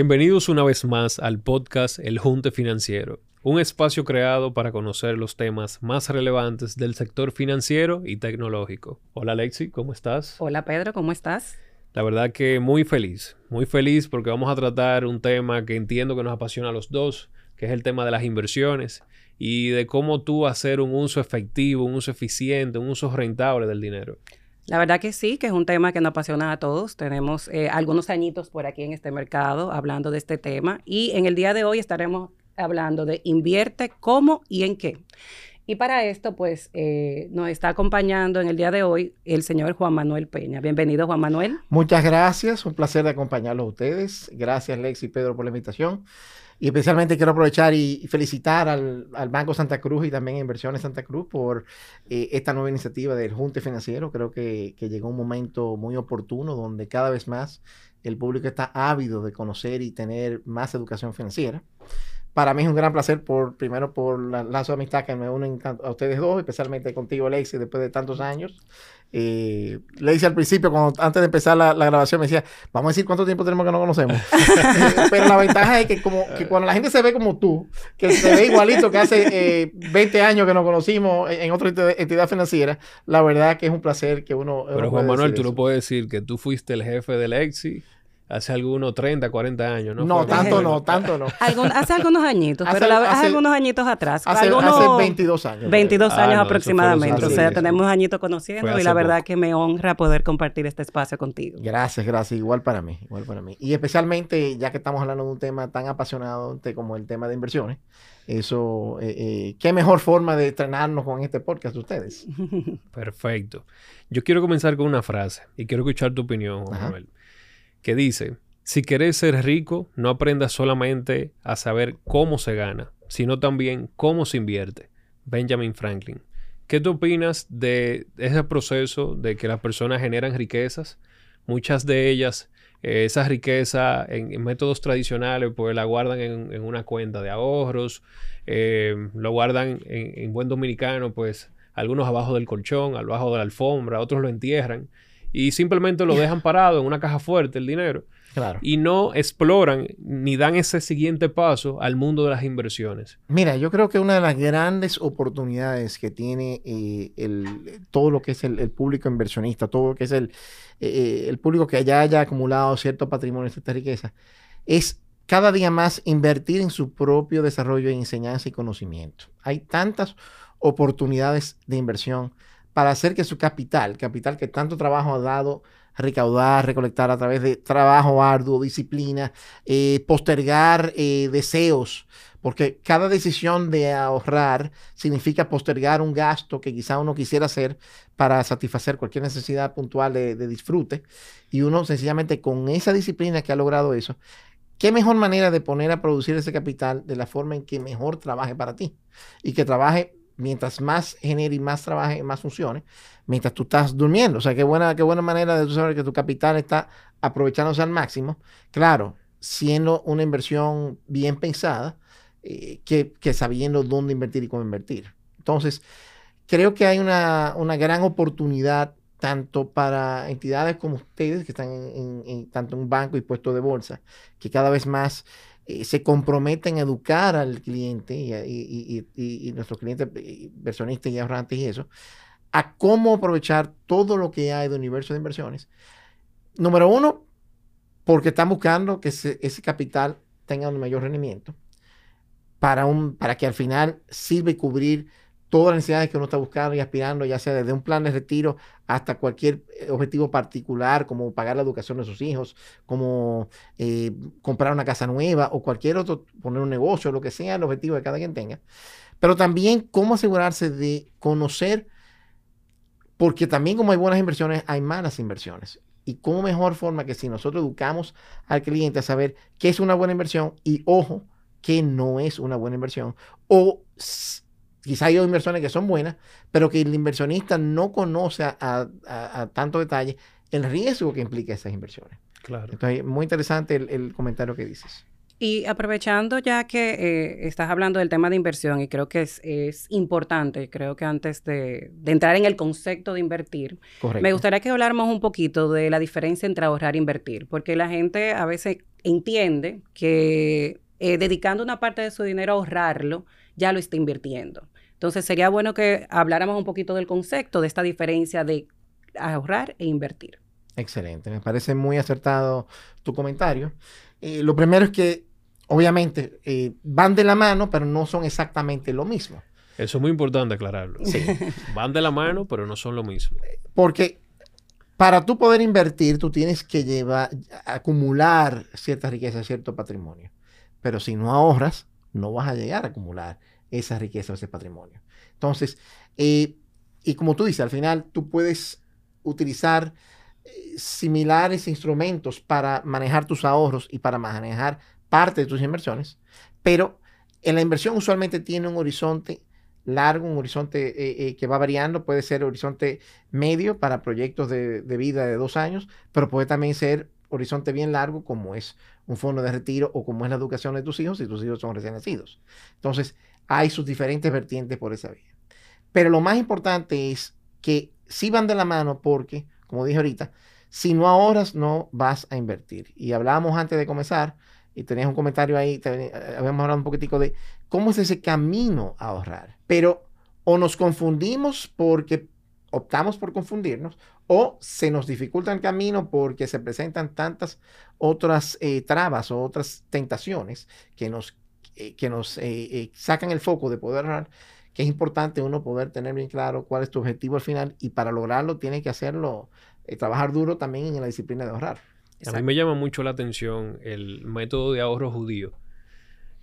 Bienvenidos una vez más al podcast El Junte Financiero, un espacio creado para conocer los temas más relevantes del sector financiero y tecnológico. Hola Alexi, ¿cómo estás? Hola Pedro, ¿cómo estás? La verdad que muy feliz, muy feliz porque vamos a tratar un tema que entiendo que nos apasiona a los dos, que es el tema de las inversiones y de cómo tú hacer un uso efectivo, un uso eficiente, un uso rentable del dinero. La verdad que sí, que es un tema que nos apasiona a todos. Tenemos eh, algunos añitos por aquí en este mercado hablando de este tema y en el día de hoy estaremos hablando de invierte cómo y en qué. Y para esto, pues, eh, nos está acompañando en el día de hoy el señor Juan Manuel Peña. Bienvenido, Juan Manuel. Muchas gracias, un placer de acompañarlos a ustedes. Gracias, Lex y Pedro, por la invitación. Y especialmente quiero aprovechar y felicitar al, Banco Santa Cruz y también a Inversiones Santa Cruz por eh, esta nueva iniciativa del Junte Financiero. Creo que, que, llegó un momento muy oportuno donde cada vez más el público está ávido de conocer y tener más educación financiera para mí es un gran placer, por primero por la lazo de amistad que me unen a ustedes dos, especialmente contigo, Lexi, después de tantos años. Eh, le hice al principio, cuando, antes de empezar la, grabación, me decía, vamos a decir cuánto tiempo tenemos que no conocemos. Eh, pero la ventaja es que, como, que cuando la gente se ve como tú, que se ve igualito que hace 20 eh, años que nos conocimos en, otra entidad financiera, la verdad que es un placer que uno... Pero Juan Manuel, tú no puedes decir que tú fuiste el jefe de Lexi hace algunos 30, 40 años, ¿no? No, tanto no, tanto no. hace algunos añitos, pero hace, algunos añitos atrás. Hace, algunos, 22 años. 22 años ah, aproximadamente. O sea, tenemos añitos conociendo y la verdad que me honra poder compartir este espacio contigo. Gracias, gracias. Igual para mí, igual para mí. Y especialmente, ya que estamos hablando de un tema tan apasionado como el tema de inversiones, eso, eh, eh, qué mejor forma de estrenarnos con este podcast de ustedes. Perfecto. Yo quiero comenzar con una frase y quiero escuchar tu opinión, Juan Manuel que dice, si quieres ser rico, no aprendas solamente a saber cómo se gana, sino también cómo se invierte. Benjamin Franklin. ¿Qué tú opinas de ese proceso de que las personas generan riquezas? Muchas de ellas, eh, esa riqueza en, métodos tradicionales, pues la guardan en, una cuenta de ahorros, eh, lo guardan en, buen dominicano, pues algunos abajo del colchón, abajo de la alfombra, otros lo entierran y simplemente lo dejan parado en una caja fuerte el dinero. Claro. Y no exploran ni dan ese siguiente paso al mundo de las inversiones. Mira, yo creo que una de las grandes oportunidades que tiene eh, el, todo lo que es el, público inversionista, todo lo que es el, eh, el público que ya haya acumulado cierto patrimonio, cierta riqueza, es cada día más invertir en su propio desarrollo, enseñanza y conocimiento. Hay tantas oportunidades de inversión para hacer que su capital, capital que tanto trabajo ha dado, recaudar, recolectar a través de trabajo arduo, disciplina, eh, postergar eh, deseos, porque cada decisión de ahorrar significa postergar un gasto que quizá uno quisiera hacer para satisfacer cualquier necesidad puntual de, de disfrute, y uno sencillamente con esa disciplina que ha logrado eso, ¿Qué mejor manera de poner a producir ese capital de la forma en que mejor trabaje para ti? Y que trabaje mientras más genere y más trabaje, más funcione, mientras tú estás durmiendo. O sea, qué buena, qué buena manera de saber que tu capital está aprovechándose al máximo. Claro, siendo una inversión bien pensada, eh, que, sabiendo dónde invertir y cómo invertir. Entonces, creo que hay una, gran oportunidad tanto para entidades como ustedes, que están en, tanto en banco y puesto de bolsa, que cada vez más eh, se comprometen a educar al cliente y, nuestros clientes inversionistas y ahorrantes y eso, a cómo aprovechar todo lo que hay de universo de inversiones. Número uno, porque están buscando que ese, ese capital tenga un mayor rendimiento para, un, para que al final sirva y cubrir todas las necesidades que uno está buscando y aspirando, ya sea desde un plan de retiro hasta cualquier eh, objetivo particular, como pagar la educación de sus hijos, como eh, comprar una casa nueva o cualquier otro, poner un negocio, lo que sea el objetivo que cada quien tenga. Pero también cómo asegurarse de conocer, porque también como hay buenas inversiones, hay malas inversiones. Y cómo mejor forma que si nosotros educamos al cliente a saber qué es una buena inversión y ojo, qué no es una buena inversión, o quizá hay inversiones que son buenas, pero que el inversionista no conoce a, tanto detalle el riesgo que implica esas inversiones. Claro. Entonces, muy interesante el, comentario que dices. Y aprovechando ya que eh, estás hablando del tema de inversión y creo que es, importante, creo que antes de, entrar en el concepto de invertir, me gustaría que habláramos un poquito de la diferencia entre ahorrar e invertir, porque la gente a veces entiende que eh, dedicando una parte de su dinero a ahorrarlo, ya lo está invirtiendo. Entonces sería bueno que habláramos un poquito del concepto, de esta diferencia de ahorrar e invertir. Excelente, me parece muy acertado tu comentario. Eh, lo primero es que obviamente eh, van de la mano, pero no son exactamente lo mismo. Eso es muy importante aclararlo. Sí. van de la mano, pero no son lo mismo. Porque para tú poder invertir, tú tienes que llevar, acumular cierta riqueza, cierto patrimonio. Pero si no ahorras, no vas a llegar a acumular esa riqueza, ese patrimonio. Entonces, eh, y como tú dices, al final tú puedes utilizar eh, similares instrumentos para manejar tus ahorros y para manejar parte de tus inversiones, pero en la inversión usualmente tiene un horizonte largo, un horizonte eh, que va variando, puede ser horizonte medio para proyectos de, vida de dos años, pero puede también ser horizonte bien largo como es un fondo de retiro o como es la educación de tus hijos si tus hijos son recién nacidos. Entonces, hay sus diferentes vertientes por esa vía. Pero lo más importante es que sí van de la mano porque, como dije ahorita, si no ahorras, no vas a invertir. Y hablábamos antes de comenzar y tenías un comentario ahí, eh, habíamos hablado un poquitico de cómo es ese camino a ahorrar. Pero o nos confundimos porque optamos por confundirnos o se nos dificulta el camino porque se presentan tantas otras eh, trabas o otras tentaciones que nos, eh, que nos sacan el foco de poder ahorrar, que es importante uno poder tener bien claro cuál es tu objetivo al final y para lograrlo tiene que hacerlo, trabajar duro también en la disciplina de ahorrar. A mí me llama mucho la atención el método de ahorro judío.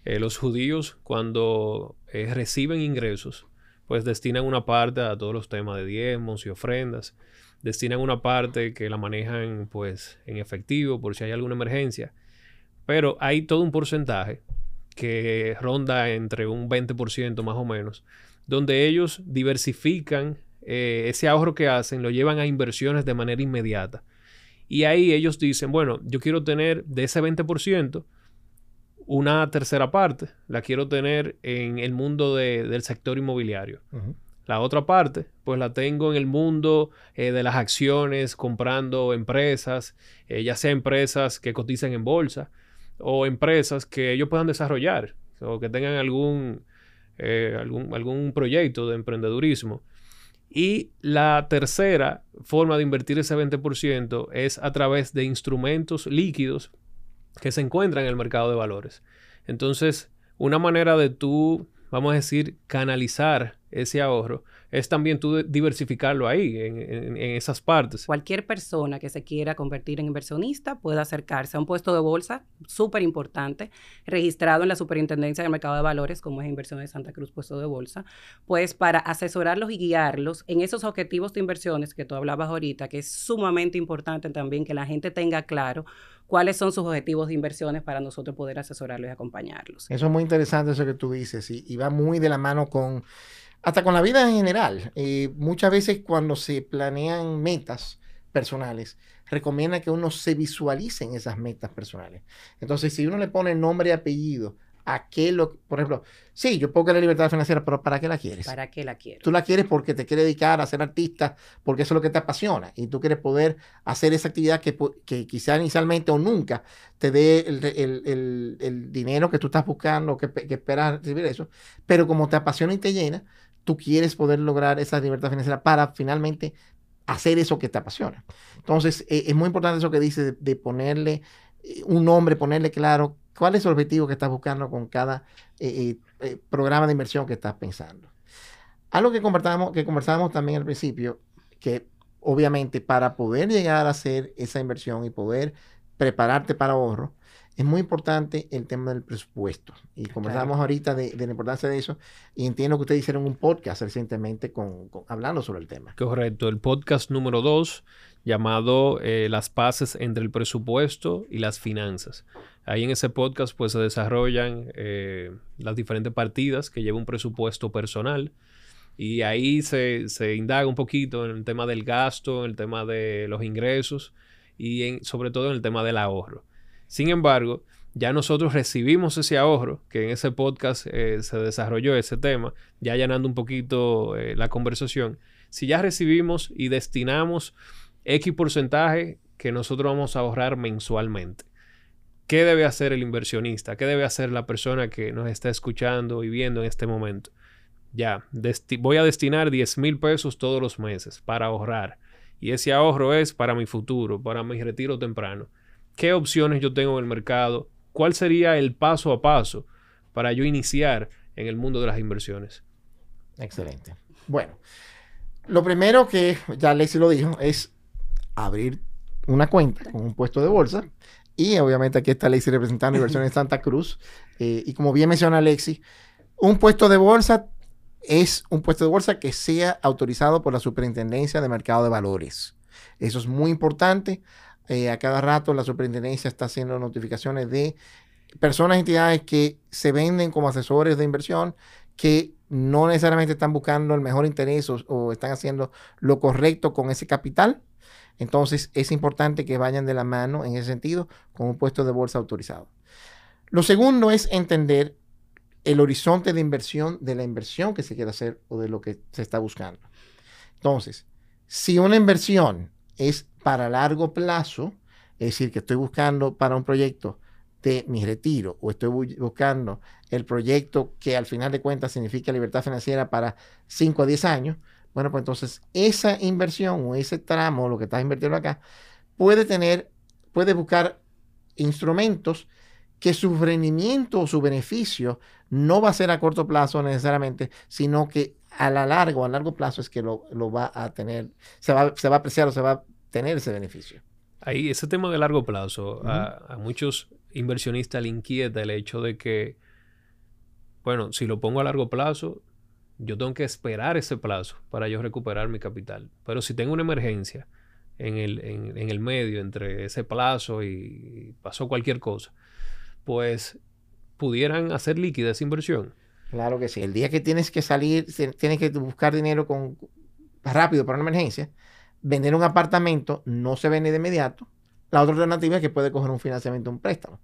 Eh, los judíos cuando eh, reciben ingresos, pues destinan una parte a todos los temas de diezmos y ofrendas. Destinan una parte que la manejan pues en efectivo por si hay alguna emergencia. Pero hay todo un porcentaje que ronda entre un 20% más o menos, donde ellos diversifican eh, ese ahorro que hacen, lo llevan a inversiones de manera inmediata. Y ahí ellos dicen, bueno, yo quiero tener de ese 20% una tercera parte, la quiero tener en el mundo del sector inmobiliario. La otra parte, pues la tengo en el mundo eh, de las acciones, comprando empresas, eh, ya sea empresas que cotizan en bolsa o empresas que ellos puedan desarrollar o que tengan algún, eh, algún, algún proyecto de emprendedurismo. Y la tercera forma de invertir ese 20% es a través de instrumentos líquidos que se encuentran en el mercado de valores. Entonces, una manera de tú, vamos a decir, canalizar ese ahorro es también tú diversificarlo ahí, en, esas partes. Cualquier persona que se quiera convertir en inversionista puede acercarse a un puesto de bolsa súper importante, registrado en la Superintendencia del Mercado de Valores, como es Inversión de Santa Cruz, puesto de bolsa, pues para asesorarlos y guiarlos en esos objetivos de inversiones que tú hablabas ahorita, que es sumamente importante también que la gente tenga claro cuáles son sus objetivos de inversiones para nosotros poder asesorarlos y acompañarlos. Eso es muy interesante eso que tú dices y, y va muy de la mano con hasta con la vida en general. Eh, muchas veces cuando se planean metas personales, recomienda que uno se visualice en esas metas personales. Entonces, si uno le pone nombre y apellido a qué lo, por ejemplo, sí, yo puedo querer libertad financiera, pero ¿para qué la quieres? ¿Para qué la quieres? Tú la quieres porque te quieres dedicar a ser artista, porque eso es lo que te apasiona y tú quieres poder hacer esa actividad que, que quizá inicialmente o nunca te dé el, dinero que tú estás buscando, que, que esperas recibir eso, pero como te apasiona y te llena, tú quieres poder lograr esa libertad financiera para finalmente hacer eso que te apasiona. Entonces, eh, es muy importante eso que dices de, ponerle eh, un nombre, ponerle claro cuál es el objetivo que estás buscando con cada eh, programa de inversión que estás pensando. Algo que conversábamos, que conversábamos también al principio, que obviamente para poder llegar a hacer esa inversión y poder prepararte para ahorro, es muy importante el tema del presupuesto. Y conversamos ahorita de, la importancia de eso. Y entiendo que ustedes hicieron un podcast recientemente con, hablando sobre el tema. Correcto. El podcast número dos, llamado eh, Las paces entre el presupuesto y las finanzas. Ahí en ese podcast pues se desarrollan eh, las diferentes partidas que lleva un presupuesto personal. Y ahí se, se, indaga un poquito en el tema del gasto, en el tema de los ingresos y en, sobre todo en el tema del ahorro. Sin embargo, ya nosotros recibimos ese ahorro, que en ese podcast eh, se desarrolló ese tema, ya allanando un poquito eh, la conversación. Si ya recibimos y destinamos X porcentaje que nosotros vamos a ahorrar mensualmente. ¿Qué debe hacer el inversionista? ¿Qué debe hacer la persona que nos está escuchando y viendo en este momento? Ya, voy a destinar 10 mil pesos todos los meses para ahorrar. Y ese ahorro es para mi futuro, para mi retiro temprano. ¿Qué opciones yo tengo en el mercado? ¿Cuál sería el paso a paso para yo iniciar en el mundo de las inversiones? Excelente. Bueno, lo primero que ya Alexi lo dijo es abrir una cuenta con un puesto de bolsa. Y obviamente aquí está Alexi representando inversiones en Santa Cruz. Eh, y como bien menciona Alexi, un puesto de bolsa es un puesto de bolsa que sea autorizado por la Superintendencia de Mercado de Valores. Eso es muy importante. Eh, a cada rato la superintendencia está haciendo notificaciones de personas, entidades que se venden como asesores de inversión, que no necesariamente están buscando el mejor interés o, están haciendo lo correcto con ese capital. Entonces es importante que vayan de la mano en ese sentido con un puesto de bolsa autorizado. Lo segundo es entender el horizonte de inversión de la inversión que se quiere hacer o de lo que se está buscando. Entonces, si una inversión es para largo plazo, es decir, que estoy buscando para un proyecto de mi retiro o estoy buscando el proyecto que al final de cuentas significa libertad financiera para 5 a 10 años, bueno, pues entonces esa inversión o ese tramo, lo que estás invirtiendo acá, puede tener, puede buscar instrumentos que su rendimiento o su beneficio no va a ser a corto plazo necesariamente, sino que a la largo, a largo plazo es que lo, va a tener, se va, se va a apreciar o se va a tener ese beneficio. Ahí, ese tema de largo plazo, a, muchos inversionistas le inquieta el hecho de que, bueno, si lo pongo a largo plazo, yo tengo que esperar ese plazo para yo recuperar mi capital. Pero si tengo una emergencia en el, en, el medio entre ese plazo y pasó cualquier cosa, pues pudieran hacer líquida esa inversión. Claro que sí. El día que tienes que salir, tienes que buscar dinero con, rápido para una emergencia, vender un apartamento no se vende de inmediato. La otra alternativa es que puede coger un financiamiento, un préstamo.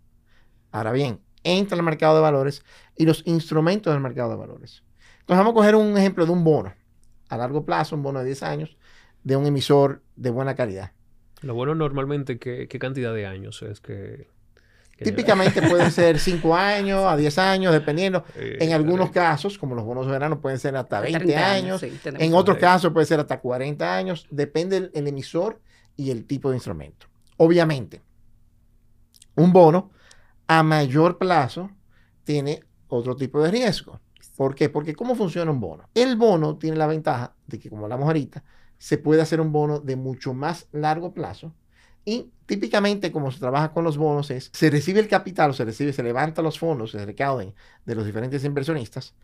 Ahora bien, entra al mercado de valores y los instrumentos del mercado de valores. Entonces vamos a coger un ejemplo de un bono a largo plazo, un bono de 10 años, de un emisor de buena calidad. Lo bueno normalmente, ¿qué, cantidad de años es que... Típicamente pueden ser 5 años a 10 años, dependiendo. Eh, en algunos casos, como los bonos de verano, pueden ser hasta 20 años. en otros casos puede ser hasta 40 años. Depende del emisor y el tipo de instrumento. Obviamente, un bono a mayor plazo tiene otro tipo de riesgo. ¿Por qué? Porque ¿cómo funciona un bono? El bono tiene la ventaja de que, como hablamos ahorita, se puede hacer un bono de mucho más largo plazo y típicamente como se trabaja con los bonos es, se recibe el capital o se recibe, se levanta los fondos, se recauden de los diferentes inversionistas,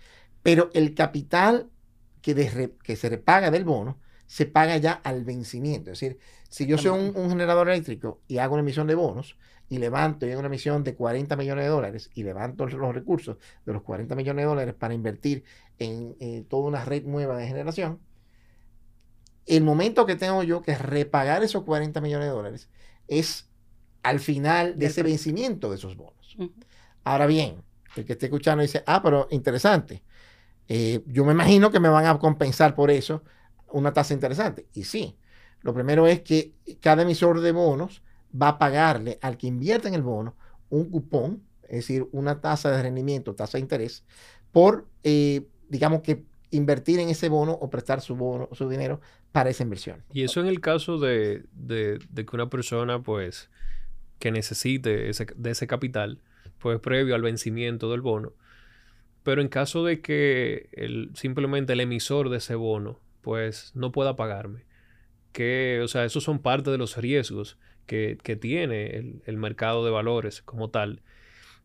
pero el capital que, que se repaga del bono se paga ya al vencimiento. Es decir, si yo soy un, generador eléctrico y hago una emisión de bonos y levanto y hago una emisión de 40 millones de dólares y levanto los recursos de los 40 millones de dólares para invertir en eh, toda una red nueva de generación, el momento que tengo yo que repagar esos 40 millones de dólares es al final de ese vencimiento de esos bonos. Ahora bien, el que esté escuchando dice, ah, pero interesante. Eh, yo me imagino que me van a compensar por eso una tasa interesante. Y sí, lo primero es que cada emisor de bonos va a pagarle al que invierte en el bono un cupón, es decir, una tasa de rendimiento, tasa de interés, por, eh, digamos que invertir en ese bono o prestar su bono, su dinero para esa inversión. Y eso en el caso de, que una persona, pues, que necesite ese, de ese capital, pues previo al vencimiento del bono. Pero en caso de que el, simplemente el emisor de ese bono, pues, no pueda pagarme. Que, o sea, esos son parte de los riesgos que, tiene el, el mercado de valores como tal.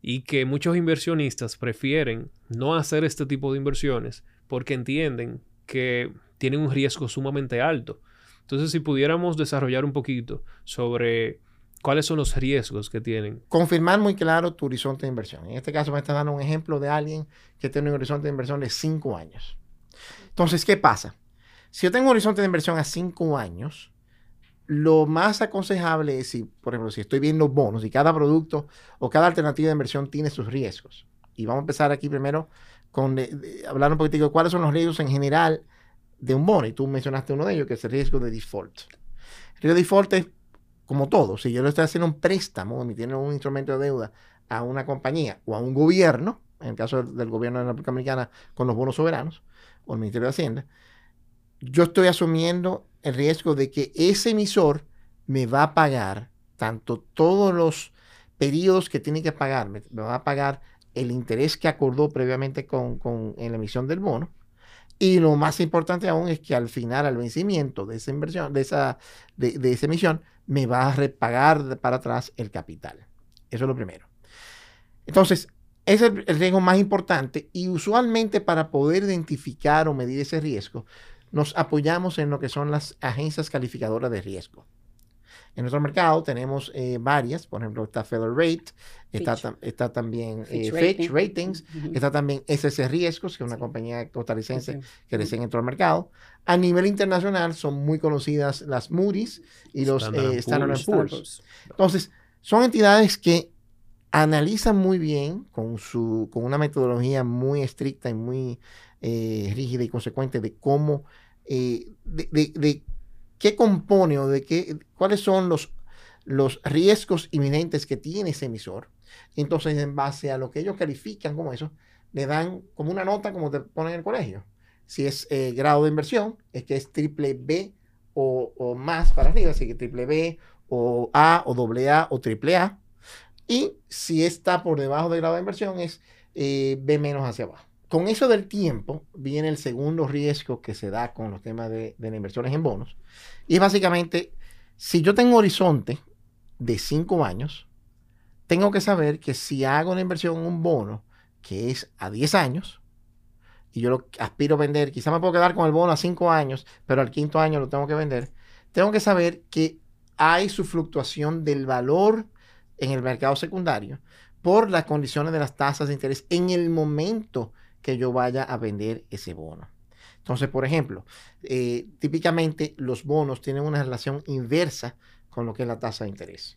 Y que muchos inversionistas prefieren no hacer este tipo de inversiones porque entienden que tienen un riesgo sumamente alto. Entonces, si pudiéramos desarrollar un poquito sobre cuáles son los riesgos que tienen. Confirmar muy claro tu horizonte de inversión. En este caso me está dando un ejemplo de alguien que tiene un horizonte de inversión de 5 años. Entonces, ¿qué pasa? Si yo tengo un horizonte de inversión a 5 años, lo más aconsejable es si, por ejemplo, si estoy viendo bonos y cada producto o cada alternativa de inversión tiene sus riesgos. Y vamos a empezar aquí primero con hablar un poquitico de cuáles son los riesgos en general de un bono. Y tú mencionaste uno de ellos, que es el riesgo de default. El riesgo de default es como todo. Si yo le estoy haciendo un préstamo, emitiendo un instrumento de deuda a una compañía o a un gobierno, en el caso del, gobierno de la República Americana con los bonos soberanos o el Ministerio de Hacienda, yo estoy asumiendo el riesgo de que ese emisor me va a pagar tanto todos los periodos que tiene que pagar, me, va a pagar el interés que acordó previamente con, en la emisión del bono. Y lo más importante aún es que al final, al vencimiento de esa inversión, de esa, de, de esa emisión, me va a repagar para atrás el capital. Eso es lo primero. Entonces, es el, riesgo más importante y usualmente para poder identificar o medir ese riesgo, nos apoyamos en lo que son las agencias calificadoras de riesgo. En nuestro mercado tenemos eh, varias, por ejemplo, está Federal Rate, está, también Fitch, eh, Ratings, está también SS Riesgos, que es una compañía costarricense que recién entró al mercado. A nivel internacional son muy conocidas las Moody's y los Standard, eh, Poor's. Entonces, son entidades que analizan muy bien con, su, con una metodología muy estricta y muy rígida y consecuente de cómo, de, de qué compone o de qué, cuáles son los, los riesgos inminentes que tiene ese emisor. Entonces, en base a lo que ellos califican como eso, le dan como una nota como te ponen en el colegio. Si es eh, grado de inversión, es que es triple B o, más para arriba, así que triple B o A o doble A o triple A. Y si está por debajo del grado de inversión, es eh, B menos hacia abajo. Con eso del tiempo viene el segundo riesgo que se da con los temas de, de inversiones en bonos. Y básicamente, si yo tengo un horizonte de cinco años, tengo que saber que si hago una inversión en un bono que es a 10 años, y yo lo aspiro a vender, quizá me puedo quedar con el bono a cinco años, pero al quinto año lo tengo que vender, tengo que saber que hay su fluctuación del valor en el mercado secundario por las condiciones de las tasas de interés en el momento que yo vaya a vender ese bono. Entonces, por ejemplo, eh, típicamente los bonos tienen una relación inversa con lo que es la tasa de interés.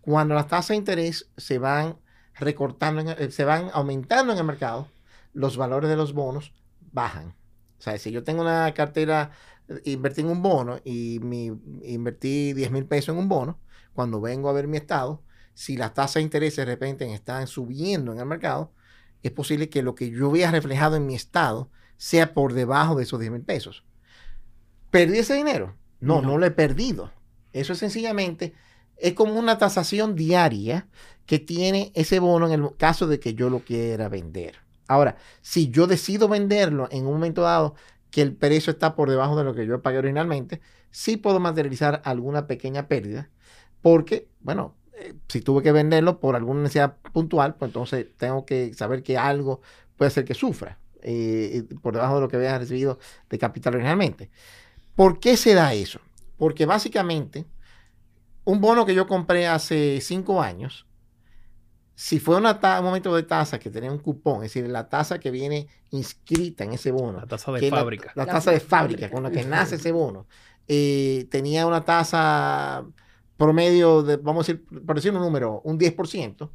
Cuando las tasas de interés se van recortando, eh, se van aumentando en el mercado, los valores de los bonos bajan. O sea, si yo tengo una cartera, eh, invertí en un bono y mi, invertí 10 mil pesos en un bono, cuando vengo a ver mi estado, si las tasas de interés de repente están subiendo en el mercado, es posible que lo que yo vea reflejado en mi estado sea por debajo de esos 10 mil pesos. ¿Perdí ese dinero? No, no, lo he perdido. Eso es sencillamente, es como una tasación diaria que tiene ese bono en el caso de que yo lo quiera vender. Ahora, si yo decido venderlo en un momento dado que el precio está por debajo de lo que yo pagué originalmente, sí puedo materializar alguna pequeña pérdida, porque, bueno, eh, si tuve que venderlo por alguna necesidad puntual, pues entonces tengo que saber que algo puede hacer que sufra. Eh, por debajo de lo que había recibido de capital originalmente. ¿Por qué se da eso? Porque básicamente un bono que yo compré hace cinco años, si fue una un momento de tasa que tenía un cupón, es decir, la tasa que viene inscrita en ese bono. La tasa de fábrica. La, tasa de fábrica con la que nace ese bono. Eh, tenía una tasa promedio de, vamos a decir, por decir un número, un 10%.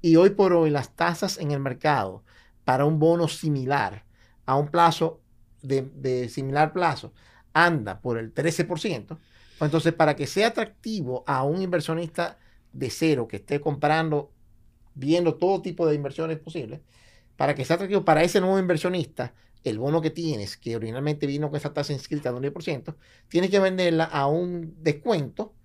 Y hoy por hoy las tasas en el mercado para un bono similar a un plazo de, similar plazo anda por el 13%, pues entonces para que sea atractivo a un inversionista de cero que esté comprando, viendo todo tipo de inversiones posibles, para que sea atractivo para ese nuevo inversionista, el bono que tienes, que originalmente vino con esa tasa inscrita de un 10%, tienes que venderla a un descuento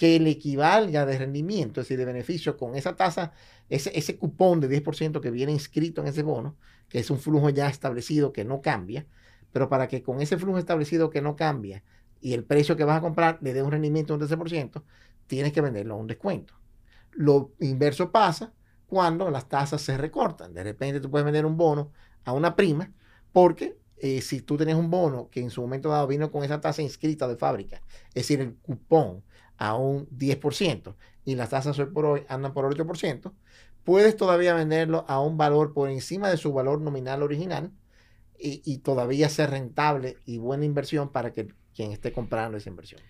que le equivalga de rendimiento, es decir, de beneficio con esa tasa, ese, ese cupón de 10% que viene inscrito en ese bono, que es un flujo ya establecido que no cambia, pero para que con ese flujo establecido que no cambia y el precio que vas a comprar le dé un rendimiento de un 13%, tienes que venderlo a un descuento. Lo inverso pasa cuando las tasas se recortan. De repente tú puedes vender un bono a una prima porque eh, si tú tienes un bono que en su momento dado vino con esa tasa inscrita de fábrica, es decir, el cupón a un 10% y las tasas hoy por hoy andan por 8%, puedes todavía venderlo a un valor por encima de su valor nominal original y, todavía ser rentable y buena inversión para que quien esté comprando esa inversión.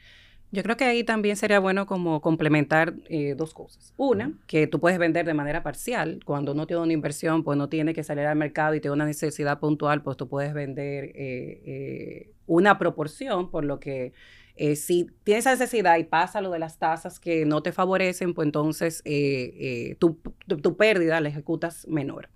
Yo creo que ahí también sería bueno como complementar eh, dos cosas. Una, que tú puedes vender de manera parcial. Cuando uno tiene una inversión, pues no tiene que salir al mercado y tiene una necesidad puntual, pues tú puedes vender eh, eh, una proporción, por lo que si tienes esa necesidad y pasa lo de las tasas que no te favorecen, pues entonces tu, tu, pérdida la ejecutas menor.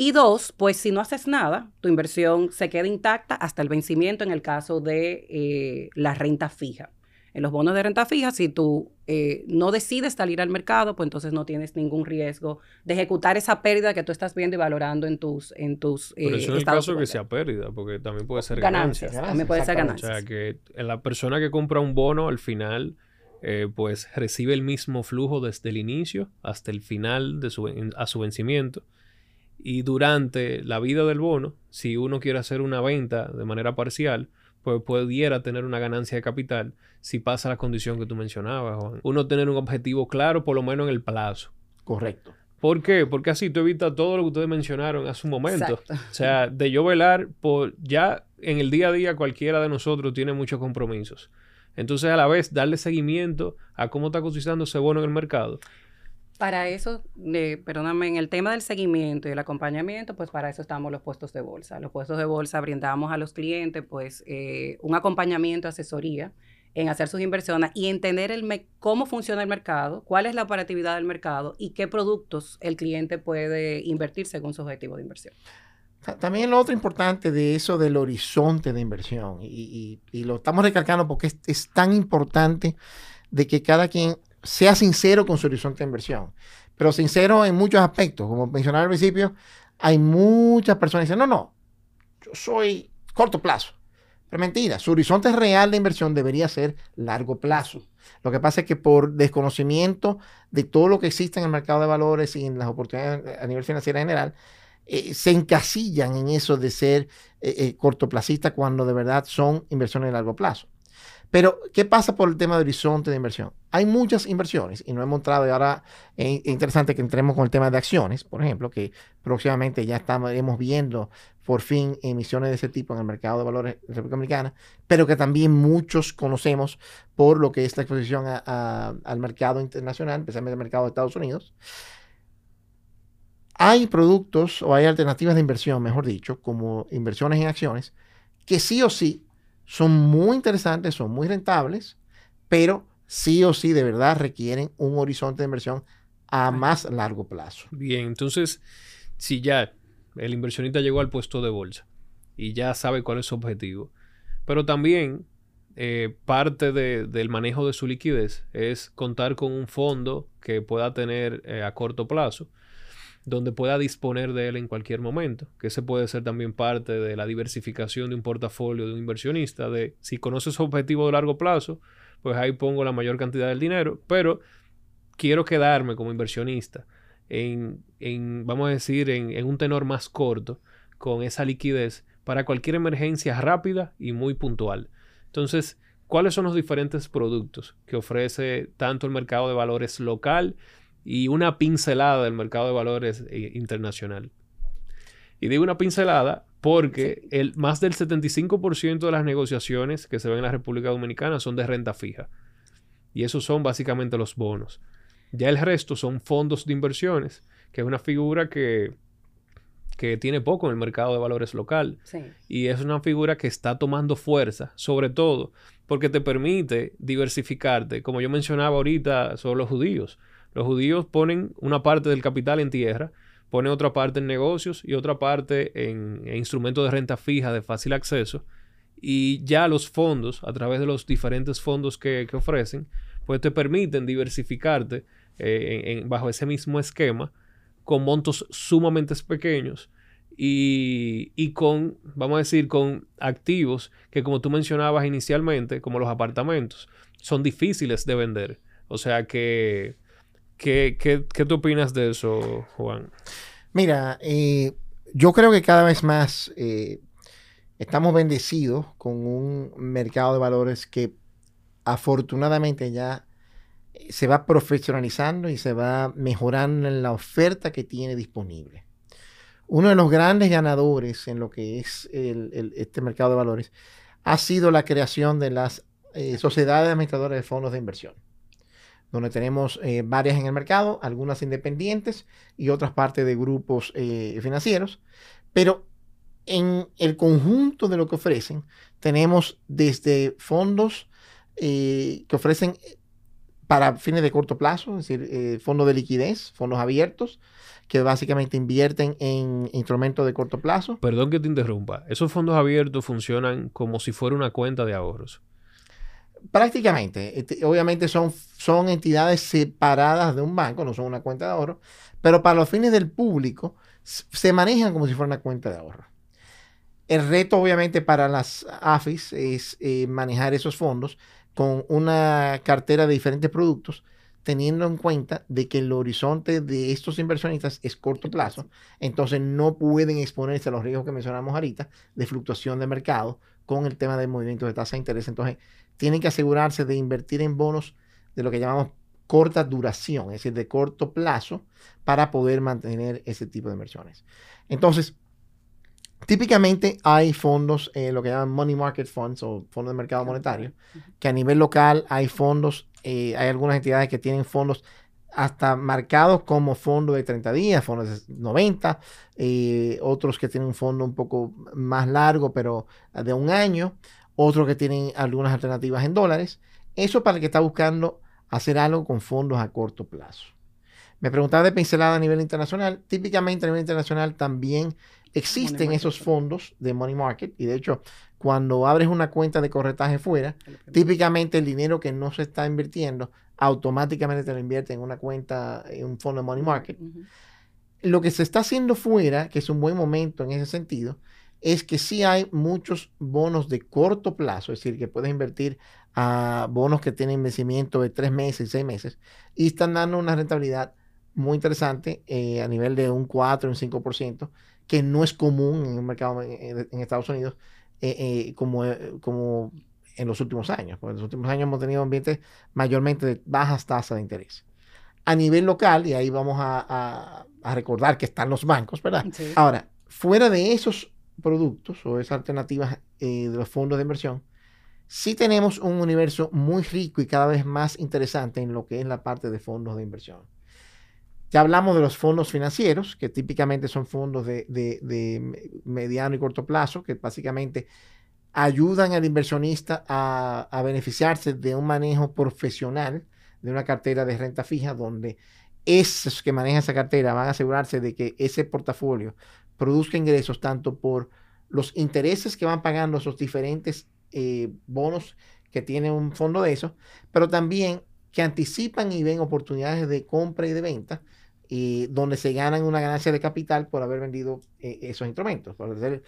Y dos, pues si no haces nada, tu inversión se queda intacta hasta el vencimiento en el caso de eh, la renta fija. En los bonos de renta fija, si tú eh, no decides salir al mercado, pues entonces no tienes ningún riesgo de ejecutar esa pérdida que tú estás viendo y valorando en tus en tus Pero eso en el caso que sea pérdida, porque también puede ser ganancias. también puede ser ganancias. O sea, que la persona que compra un bono al final eh, pues recibe el mismo flujo desde el inicio hasta el final de su, a su vencimiento y durante la vida del bono, si uno quiere hacer una venta de manera parcial, pues pudiera tener una ganancia de capital si pasa la condición que tú mencionabas, Juan. Uno tener un objetivo claro, por lo menos en el plazo. Correcto. ¿Por qué? Porque así tú evitas todo lo que ustedes mencionaron hace un momento. O sea, de yo velar por ya en el día a día cualquiera de nosotros tiene muchos compromisos. Entonces, a la vez, darle seguimiento a cómo está cotizando ese bono en el mercado para eso, perdóname, en el tema del seguimiento y el acompañamiento, pues para eso estamos los puestos de bolsa. Los puestos de bolsa brindamos a los clientes, pues, eh, un acompañamiento, asesoría en hacer sus inversiones y entender el cómo funciona el mercado, cuál es la operatividad del mercado y qué productos el cliente puede invertir según su objetivo de inversión. También lo otro importante de eso del horizonte de inversión, y, lo estamos recalcando porque es, es tan importante de que cada quien sea sincero con su horizonte de inversión, pero sincero en muchos aspectos. Como mencionaba al principio, hay muchas personas que dicen, no, no, yo soy corto plazo. Pero mentira, su horizonte real de inversión debería ser largo plazo. Lo que pasa es que por desconocimiento de todo lo que existe en el mercado de valores y en las oportunidades a nivel financiero en general, eh, se encasillan en eso de ser eh, eh, cortoplacista cuando de verdad son inversiones de largo plazo. Pero, ¿qué pasa por el tema de horizonte de inversión? Hay muchas inversiones y no hemos entrado y ahora es interesante que entremos con el tema de acciones, por ejemplo, que próximamente ya estaremos viendo por fin emisiones de ese tipo en el mercado de valores de República Dominicana, pero que también muchos conocemos por lo que es la exposición al mercado internacional, especialmente al mercado de Estados Unidos. Hay productos o hay alternativas de inversión, mejor dicho, como inversiones en acciones, que sí o sí son muy interesantes, son muy rentables, pero sí o sí de verdad requieren un horizonte de inversión a más largo plazo. Bien, entonces, si ya el inversionista llegó al puesto de bolsa y ya sabe cuál es su objetivo, pero también eh, parte del manejo de su liquidez es contar con un fondo que pueda tener eh, a corto plazo donde pueda disponer de él en cualquier momento, que ese puede ser también parte de la diversificación de un portafolio de un inversionista, de si conoce su objetivo de largo plazo, pues ahí pongo la mayor cantidad del dinero, pero quiero quedarme como inversionista en, en vamos a decir, en un tenor más corto, con esa liquidez para cualquier emergencia rápida y muy puntual. Entonces, ¿cuáles son los diferentes productos que ofrece tanto el mercado de valores local y una pincelada del mercado de valores eh, internacional. Y digo una pincelada porque el, más del 75% de las negociaciones que se ven en la República Dominicana son de renta fija. Y esos son básicamente los bonos. Ya el resto son fondos de inversiones, que es una figura que, que tiene poco en el mercado de valores local. Y es una figura que está tomando fuerza, sobre todo porque te permite diversificarte, como yo mencionaba ahorita sobre los judíos. Los judíos ponen una parte del capital en tierra, ponen otra parte en negocios y otra parte en, instrumentos de renta fija de fácil acceso. Y ya los fondos, a través de los diferentes fondos que, ofrecen, pues te permiten diversificarte eh, bajo ese mismo esquema con montos sumamente pequeños y, y, con, vamos a decir, con activos que como tú mencionabas inicialmente, como los apartamentos, son difíciles de vender. O sea que ¿Qué, qué, qué tú opinas de eso, Juan? Mira, eh, yo creo que cada vez más eh, estamos bendecidos con un mercado de valores que afortunadamente ya eh, se va profesionalizando y se va mejorando en la oferta que tiene disponible. Uno de los grandes ganadores en lo que es este mercado de valores ha sido la creación de las eh, sociedades administradoras de fondos de inversión, donde tenemos eh, varias en el mercado, algunas independientes y otras partes de grupos eh, financieros, pero en el conjunto de lo que ofrecen, tenemos desde fondos que ofrecen para fines de corto plazo, es decir, fondos de liquidez, fondos abiertos, que básicamente invierten en instrumentos de corto plazo. Perdón que te interrumpa. Esos fondos abiertos funcionan como si fuera una cuenta de ahorros. Prácticamente. Este, obviamente son, son entidades separadas de un banco, no son una cuenta de ahorro, pero para los fines del público se manejan como si fuera una cuenta de ahorro. El reto obviamente para las AFIS es eh, manejar esos fondos con una cartera de diferentes productos teniendo en cuenta de que el horizonte de estos inversionistas es corto plazo, entonces no pueden exponerse a los riesgos que mencionamos ahorita de fluctuación de mercado con el tema del movimiento de tasa de interés. Entonces, tienen que asegurarse de invertir en bonos de lo que llamamos corta duración, es decir, de corto plazo, para poder mantener ese tipo de inversiones. Entonces, Típicamente hay fondos, eh, lo que llaman money market funds o fondos de mercado monetario, que a nivel local hay fondos, eh, hay algunas entidades que tienen fondos hasta marcados como fondo de 30 días, fondos de 90, eh, otros que tienen un fondo un poco más largo, pero de un año, otros que tienen algunas alternativas en dólares. Eso para el que está buscando hacer algo con fondos a corto plazo. Me preguntaba de pincelada a nivel internacional. Típicamente a nivel internacional también Existen esos fondos de money market y de hecho cuando abres una cuenta de corretaje fuera, típicamente el dinero que no se está invirtiendo automáticamente te lo invierte en una cuenta, en un fondo de money market. Lo que se está haciendo fuera, que es un buen momento en ese sentido, es que sí hay muchos bonos de corto plazo, es decir, que puedes invertir a bonos que tienen vencimiento de tres meses, seis meses, y están dando una rentabilidad muy interesante eh, a nivel de un 4, un 5%, que no es común en el mercado en, Estados Unidos eh, eh, como, eh, como en los últimos años. Porque en los últimos años hemos tenido ambientes mayormente de bajas tasas de interés. A nivel local, y ahí vamos a, recordar que están los bancos, ¿verdad? Ahora, fuera de esos productos o esas alternativas de los fondos de inversión, sí tenemos un universo muy rico y cada vez más interesante en lo que es la parte de fondos de inversión. Ya hablamos de los fondos financieros, que típicamente son fondos de, mediano y corto plazo, que básicamente ayudan al inversionista a, beneficiarse de un manejo profesional de una cartera de renta fija, donde esos que manejan esa cartera van a asegurarse de que ese portafolio produzca ingresos tanto por los intereses que van pagando esos diferentes eh, bonos que tiene un fondo de eso, pero también que anticipan y ven oportunidades de compra y de venta y donde se ganan una ganancia de capital por haber vendido eh, esos instrumentos, por hacer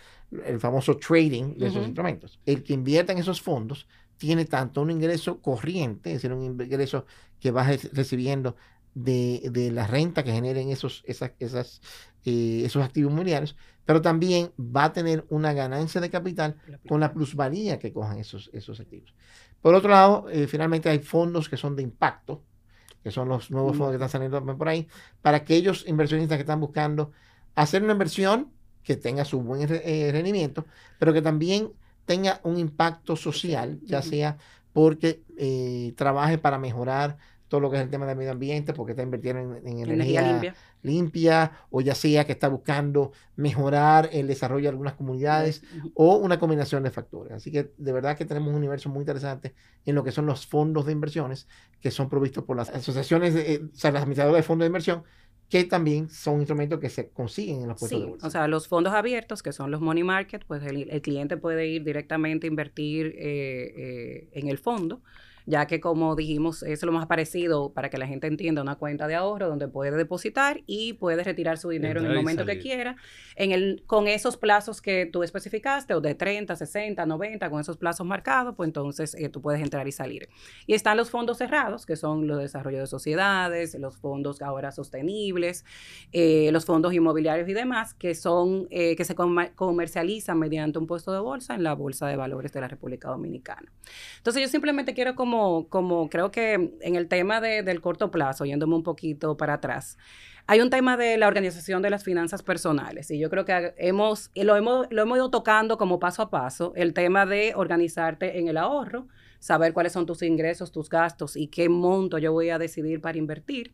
el, famoso trading de esos instrumentos. El que invierta en esos fondos tiene tanto un ingreso corriente, es decir, un ingreso que va recibiendo de, de, la renta que generen esos, esas, esas, eh, esos activos inmobiliarios, pero también va a tener una ganancia de capital con la plusvalía que cojan esos, esos activos. Por otro lado, eh, finalmente hay fondos que son de impacto, que son los nuevos fondos que están saliendo por ahí, para aquellos inversionistas que están buscando hacer una inversión que tenga su buen eh, rendimiento, pero que también tenga un impacto social, ya sea porque eh, trabaje para mejorar todo lo que es el tema del medio ambiente, porque está invirtiendo en, energía, limpia. o ya sea que está buscando mejorar el desarrollo de algunas comunidades, o una combinación de factores. Así que de verdad que tenemos un universo muy interesante en lo que son los fondos de inversiones, que son provistos por las asociaciones, de, eh, o sea, las administradoras de fondos de inversión, que también son instrumentos que se consiguen en los puestos de bolsa. O sea, los fondos abiertos, que son los money market, pues el, cliente puede ir directamente a invertir eh, eh, en el fondo ya que como dijimos, es lo más parecido para que la gente entienda una cuenta de ahorro donde puede depositar y puede retirar su dinero en el momento que quiera, en el, con esos plazos que tú especificaste, o de 30, 60, 90, con esos plazos marcados, pues entonces eh, tú puedes entrar y salir. Y están los fondos cerrados, que son los desarrollos de sociedades, los fondos ahora sostenibles, eh, los fondos inmobiliarios y demás, que son, eh, que se comercializan mediante un puesto de bolsa en la Bolsa de Valores de la República Dominicana. Entonces yo simplemente quiero como como, como creo que en el tema del corto plazo, yéndome un poquito para atrás, hay un tema de la organización de las finanzas personales y yo creo que hemos, lo hemos, lo hemos ido tocando como paso a paso, el tema de organizarte en el ahorro, saber cuáles son tus ingresos, tus gastos y qué monto yo voy a decidir para invertir.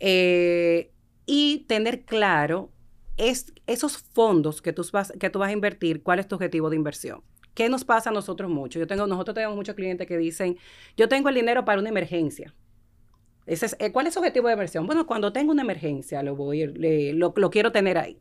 Eh, y tener claro es, esos fondos que tú, vas, que tú vas a invertir, cuál es tu objetivo de inversión. ¿Qué nos pasa a nosotros mucho? Yo tengo, nosotros tenemos muchos clientes que dicen, yo tengo el dinero para una emergencia. Ese es, eh, ¿Cuál es su objetivo de inversión? Bueno, cuando tengo una emergencia, lo, voy, lo, lo quiero tener ahí.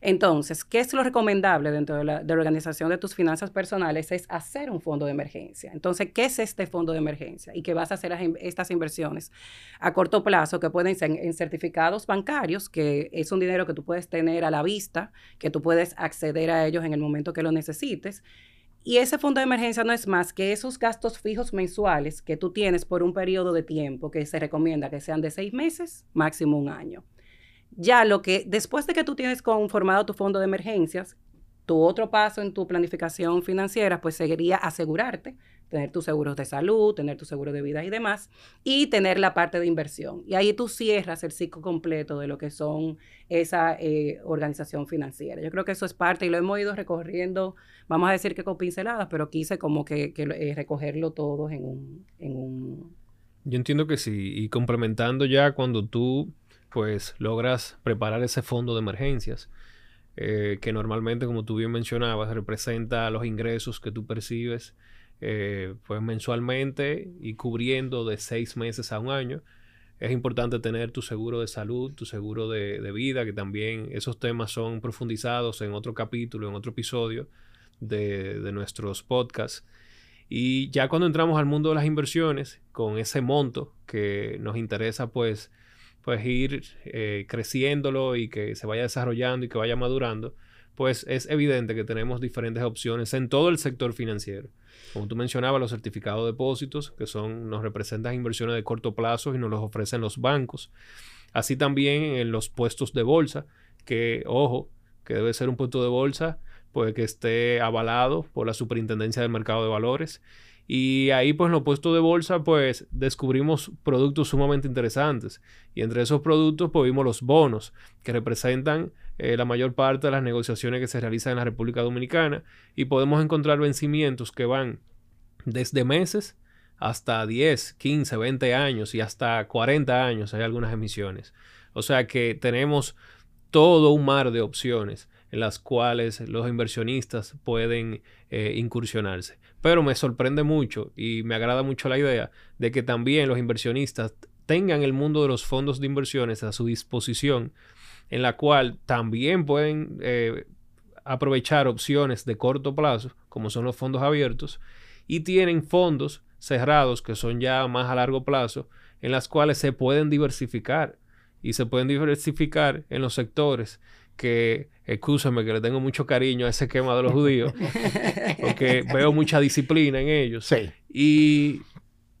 Entonces, ¿qué es lo recomendable dentro de la, organización de tus finanzas personales? Es hacer un fondo de emergencia. Entonces, ¿qué es este fondo de emergencia? Y que vas a hacer estas inversiones a corto plazo, que pueden ser en certificados bancarios, que es un dinero que tú puedes tener a la vista, que tú puedes acceder a ellos en el momento que lo necesites. Y ese fondo de emergencia no es más que esos gastos fijos mensuales que tú tienes por un periodo de tiempo que se recomienda que sean de seis meses, máximo un año. Ya lo que, después de que tú tienes conformado tu fondo de emergencias, tu otro paso en tu planificación financiera, pues sería asegurarte, tener tus seguros de salud, tener tu seguro de vida y demás, y tener la parte de inversión. Y ahí tú cierras el ciclo completo de lo que son esa eh, organización financiera. Yo creo que eso es parte y lo hemos ido recorriendo, vamos a decir que con pinceladas, pero quise como que, eh, recogerlo todo en un, en un... Yo entiendo que sí, y complementando ya cuando tú pues logras preparar ese fondo de emergencias, eh, que normalmente, como tú bien mencionabas, representa los ingresos que tú percibes eh, pues mensualmente y cubriendo de seis meses a un año. Es importante tener tu seguro de salud, tu seguro de, vida, que también esos temas son profundizados en otro capítulo, en otro episodio de, de nuestros podcasts. Y ya cuando entramos al mundo de las inversiones, con ese monto que nos interesa, pues pues ir eh, creciéndolo y que se vaya desarrollando y que vaya madurando, pues es evidente que tenemos diferentes opciones en todo el sector financiero. Como tú mencionabas, los certificados de depósitos, que son, nos representan inversiones de corto plazo y nos los ofrecen los bancos. Así también en los puestos de bolsa, que, ojo, que debe ser un puesto de bolsa, pues que esté avalado por la Superintendencia del Mercado de Valores y ahí, pues, en los puestos de bolsa, pues, descubrimos productos sumamente interesantes. Y entre esos productos, pues, vimos los bonos, que representan eh, la mayor parte de las negociaciones que se realizan en la República Dominicana. Y podemos encontrar vencimientos que van desde meses hasta 10, 15, 20 años y hasta 40 años. Hay algunas emisiones. O sea que tenemos todo un mar de opciones en las cuales los inversionistas pueden eh, incursionarse. Pero me sorprende mucho y me agrada mucho la idea de que también los inversionistas tengan el mundo de los fondos de inversiones a su disposición, en la cual también pueden eh, aprovechar opciones de corto plazo, como son los fondos abiertos, y tienen fondos cerrados que son ya más a largo plazo, en las cuales se pueden diversificar y se pueden diversificar en los sectores que, escúchame que le tengo mucho cariño a ese esquema de los judíos, porque veo mucha disciplina en ellos. Sí. Y,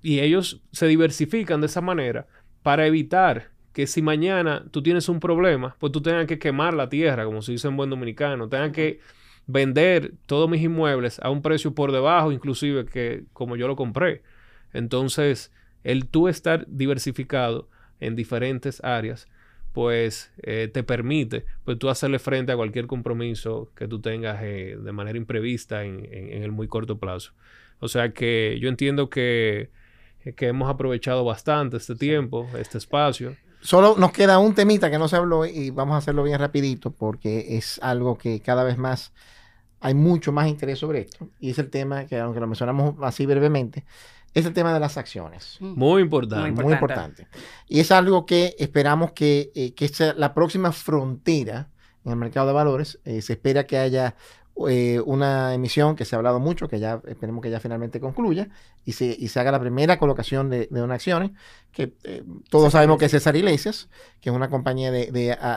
y ellos se diversifican de esa manera para evitar que si mañana tú tienes un problema, pues tú tengas que quemar la tierra, como se dice en buen dominicano, tengas que vender todos mis inmuebles a un precio por debajo, inclusive que como yo lo compré. Entonces, el tú estar diversificado en diferentes áreas pues eh, te permite pues tú hacerle frente a cualquier compromiso que tú tengas eh, de manera imprevista en, el muy corto plazo. O sea que yo entiendo que, que hemos aprovechado bastante este tiempo, este espacio. Solo nos queda un temita que no se habló y vamos a hacerlo bien rapidito porque es algo que cada vez más hay mucho más interés sobre esto y es el tema que aunque lo mencionamos así brevemente, es el tema de las acciones. Mm. Muy importante. Muy importante. Y es algo que esperamos que, eh, que sea la próxima frontera en el mercado de valores. Eh, se espera que haya eh, una emisión que se ha hablado mucho, que ya esperemos que ya finalmente concluya, y se, y se haga la primera colocación de, de unas acciones, que eh, todos sabemos que es César Iglesias, que es una compañía de,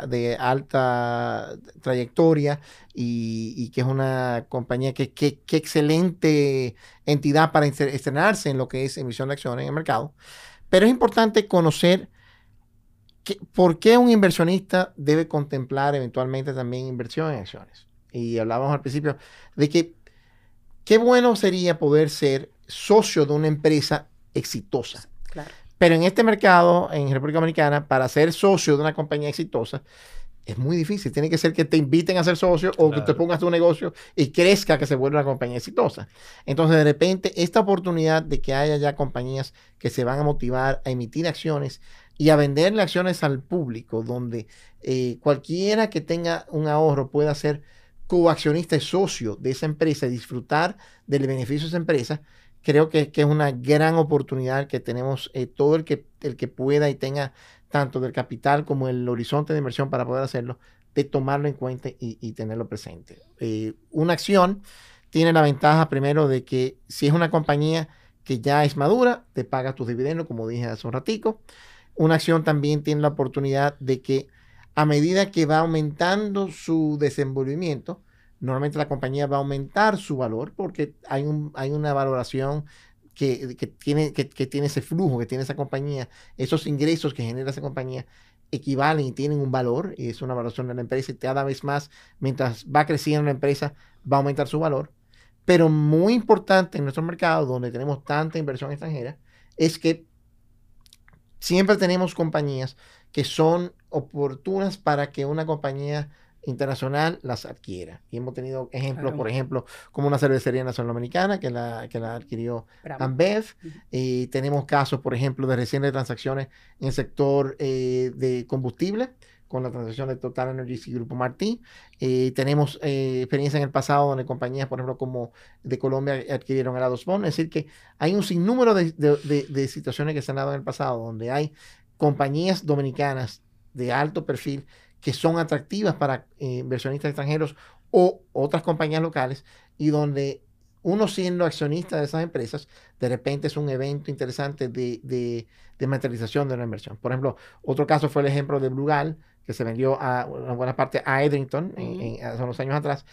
de, alta trayectoria y, que es una compañía que, que, excelente entidad para estrenarse en lo que es emisión de acciones en el mercado. Pero es importante conocer que, por qué un inversionista debe contemplar eventualmente también inversión en acciones y hablábamos al principio, de que qué bueno sería poder ser socio de una empresa exitosa. Pero en este mercado, en República Dominicana, para ser socio de una compañía exitosa, es muy difícil. Tiene que ser que te inviten a ser socio o que te pongas tu negocio y crezca que se vuelva una compañía exitosa. Entonces, de repente, esta oportunidad de que haya ya compañías que se van a motivar a emitir acciones y a venderle acciones al público, donde eh, cualquiera que tenga un ahorro pueda ser coaccionista y socio de esa empresa y disfrutar del beneficio de esa empresa, creo que, es una gran oportunidad que tenemos eh, todo el que, el que pueda y tenga tanto del capital como el horizonte de inversión para poder hacerlo, de tomarlo en cuenta y, tenerlo presente. Eh, una acción tiene la ventaja primero de que si es una compañía que ya es madura, te paga tus dividendos, como dije hace un ratico. Una acción también tiene la oportunidad de que a medida que va aumentando su desenvolvimiento, normalmente la compañía va a aumentar su valor porque hay, un, hay una valoración que, tiene, que, tiene ese flujo, que tiene esa compañía, esos ingresos que genera esa compañía equivalen y tienen un valor, y es una valoración de la empresa, y cada vez más, mientras va creciendo la empresa, va a aumentar su valor. Pero muy importante en nuestro mercado, donde tenemos tanta inversión extranjera, es que siempre tenemos compañías que son oportunas para que una compañía internacional las adquiera. Y hemos tenido ejemplos, por ejemplo, como una cervecería nacional americana que la, que la adquirió Ambev. Y tenemos casos, por ejemplo, de recientes transacciones en el sector eh, de combustible con la transacción de Total Energies y Grupo Martí. Eh, tenemos eh, experiencia en el pasado donde compañías, por ejemplo, como de Colombia adquirieron el Bond. Es decir, que hay un sinnúmero de, de, de situaciones que se han dado en el pasado donde hay compañías dominicanas de alto perfil que son atractivas para eh, inversionistas extranjeros o otras compañías locales y donde uno siendo accionista de esas empresas, de repente es un evento interesante de, de, materialización de una inversión. Por ejemplo, otro caso fue el ejemplo de Brugal, que se vendió a una buena parte a Edrington hace unos años atrás.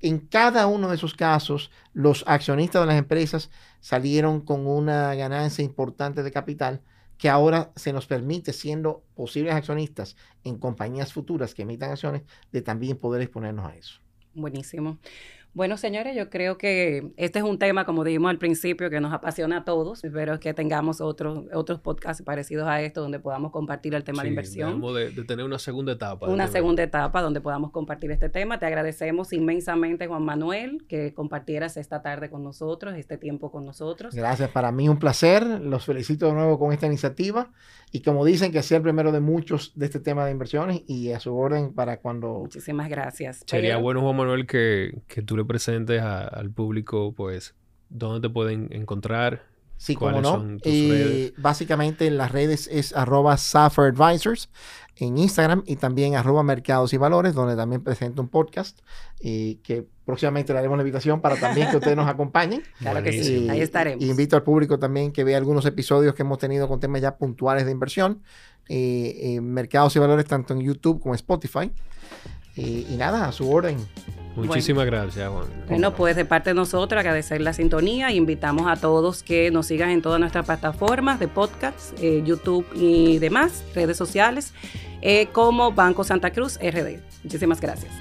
En cada uno de esos casos, los accionistas de las empresas salieron con una ganancia importante de capital que ahora se nos permite, siendo posibles accionistas en compañías futuras que emitan acciones, de también poder exponernos a eso. Buenísimo. Bueno, señores, yo creo que este es un tema, como dijimos al principio, que nos apasiona a todos. Espero que tengamos otros otros podcasts parecidos a esto donde podamos compartir el tema de inversión. De, de tener una segunda etapa. Una segunda etapa donde podamos compartir este tema. Te agradecemos inmensamente, Juan Manuel, que compartieras esta tarde con nosotros, este tiempo con nosotros. Gracias, para mí un placer. Los felicito de nuevo con esta iniciativa. Y como dicen, que sea el primero de muchos de este tema de inversiones y a su orden para cuando... Muchísimas gracias. Sería bueno, Juan Manuel, que, que tú le presentes al público, pues, dónde te pueden encontrar. Sí, como no. Eh, básicamente en las redes es arroba Advisors en Instagram y también arroba Mercados y Valores, donde también presento un podcast y que próximamente le haremos la invitación para también que ustedes nos acompañen. Claro que sí, ahí estaremos. Y invito al público también que vea algunos episodios que hemos tenido con temas ya puntuales de inversión. Eh, mercados y Valores tanto en YouTube como en Spotify. y nada, a su orden. Muchísimas gracias, Juan. Bueno, pues de parte de nosotros agradecer la sintonía. Invitamos a todos que nos sigan en todas nuestras plataformas de podcast, eh, YouTube y demás, redes sociales, eh, como Banco Santa Cruz RD. Muchísimas gracias.